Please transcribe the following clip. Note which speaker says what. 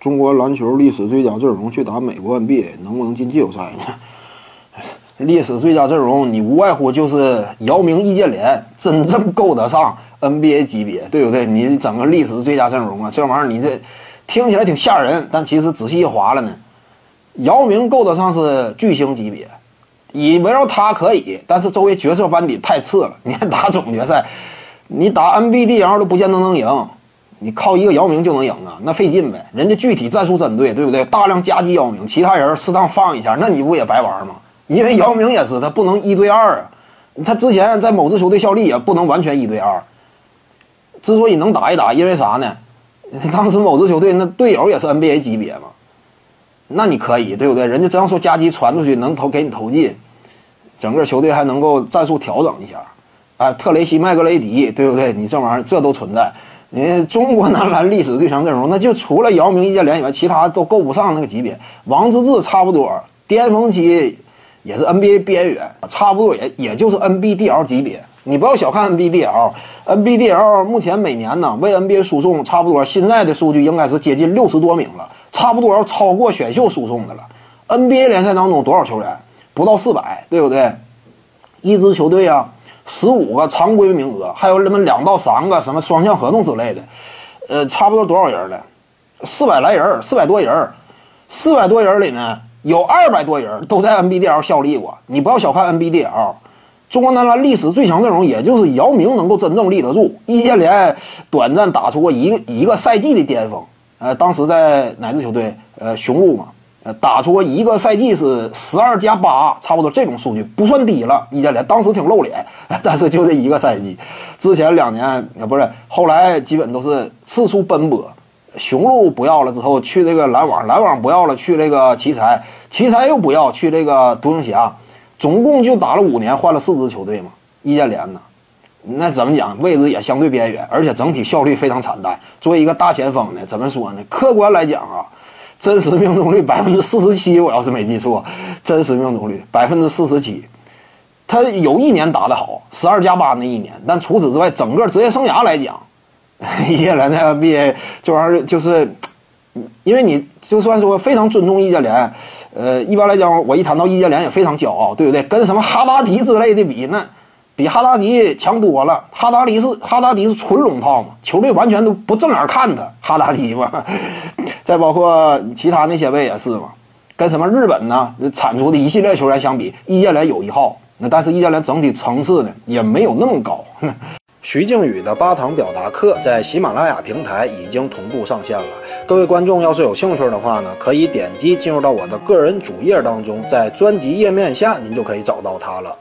Speaker 1: 中国篮球历史最佳阵容去打美国 NBA，能不能进季后赛呢？历史最佳阵容，你无外乎就是姚明、易建联，真正够得上 NBA 级别，对不对？你整个历史最佳阵容啊，这玩意儿你这听起来挺吓人，但其实仔细一划了呢，姚明够得上是巨星级别，以围绕他可以，但是周围角色班底太次了。你还打总决赛，你打 NBDL 都不见得能赢。你靠一个姚明就能赢啊？那费劲呗。人家具体战术针对，对不对？大量夹击姚明，其他人适当放一下，那你不也白玩吗？因为姚明也是，他不能一对二啊。他之前在某支球队效力也不能完全一对二。之所以能打一打，因为啥呢？当时某支球队那队友也是 NBA 级别嘛。那你可以，对不对？人家这样说夹击传出去能投给你投进，整个球队还能够战术调整一下。啊，特雷西、麦格雷迪，对不对？你这玩意儿这都存在。你中国男篮历史最强阵容，那就除了姚明、易建联以外，其他都够不上那个级别。王治郅差不多，巅峰期也是 NBA 边缘，差不多也也就是 NBDL 级别。你不要小看 NBDL，NBDL 目前每年呢为 NBA 输送差不多，现在的数据应该是接近六十多名了，差不多要超过选秀输送的了。NBA 联赛当中多少球员？不到四百，对不对？一支球队啊。十五个常规名额，还有那么两到三个什么双向合同之类的，呃，差不多多少人呢？四百来人，四百多人，四百多人里呢，有二百多人都在 NBDL 效力过。你不要小看 NBDL，中国男篮历史最强阵容，也就是姚明能够真正立得住。易建联短暂打出过一个一个赛季的巅峰，呃，当时在哪支球队？呃，雄鹿嘛。呃，打出一个赛季是十二加八，差不多这种数据不算低了。易建联当时挺露脸，但是就这一个赛季，之前两年也不是，后来基本都是四处奔波。雄鹿不要了之后，去这个篮网，篮网不要了，去这个奇才，奇才又不要，去这个独行侠，总共就打了五年，换了四支球队嘛。易建联呢，那怎么讲，位置也相对边缘，而且整体效率非常惨淡。作为一个大前锋呢，怎么说呢？客观来讲啊。真实命中率百分之四十七，我要是没记错，真实命中率百分之四十七。他有一年打得好，十二加八那一年，但除此之外，整个职业生涯来讲，易建联在 NBA 这玩意儿就是，因为你就算说非常尊重易建联，呃，一般来讲，我一谈到易建联也非常骄傲，对不对？跟什么哈达迪之类的比，那。比哈达迪强多了。哈达迪是哈达迪是纯龙套嘛，球队完全都不正眼看他。哈达迪嘛，再包括其他那些位也是嘛，跟什么日本呢产出的一系列球员相比，易建联有一号。那但是易建联整体层次呢也没有那么高。徐静宇的八堂表达课在喜马拉雅平台已经同步上线了。各位观众要是有兴趣的话呢，可以点击进入到我的个人主页当中，在专辑页面下您就可以找到它了。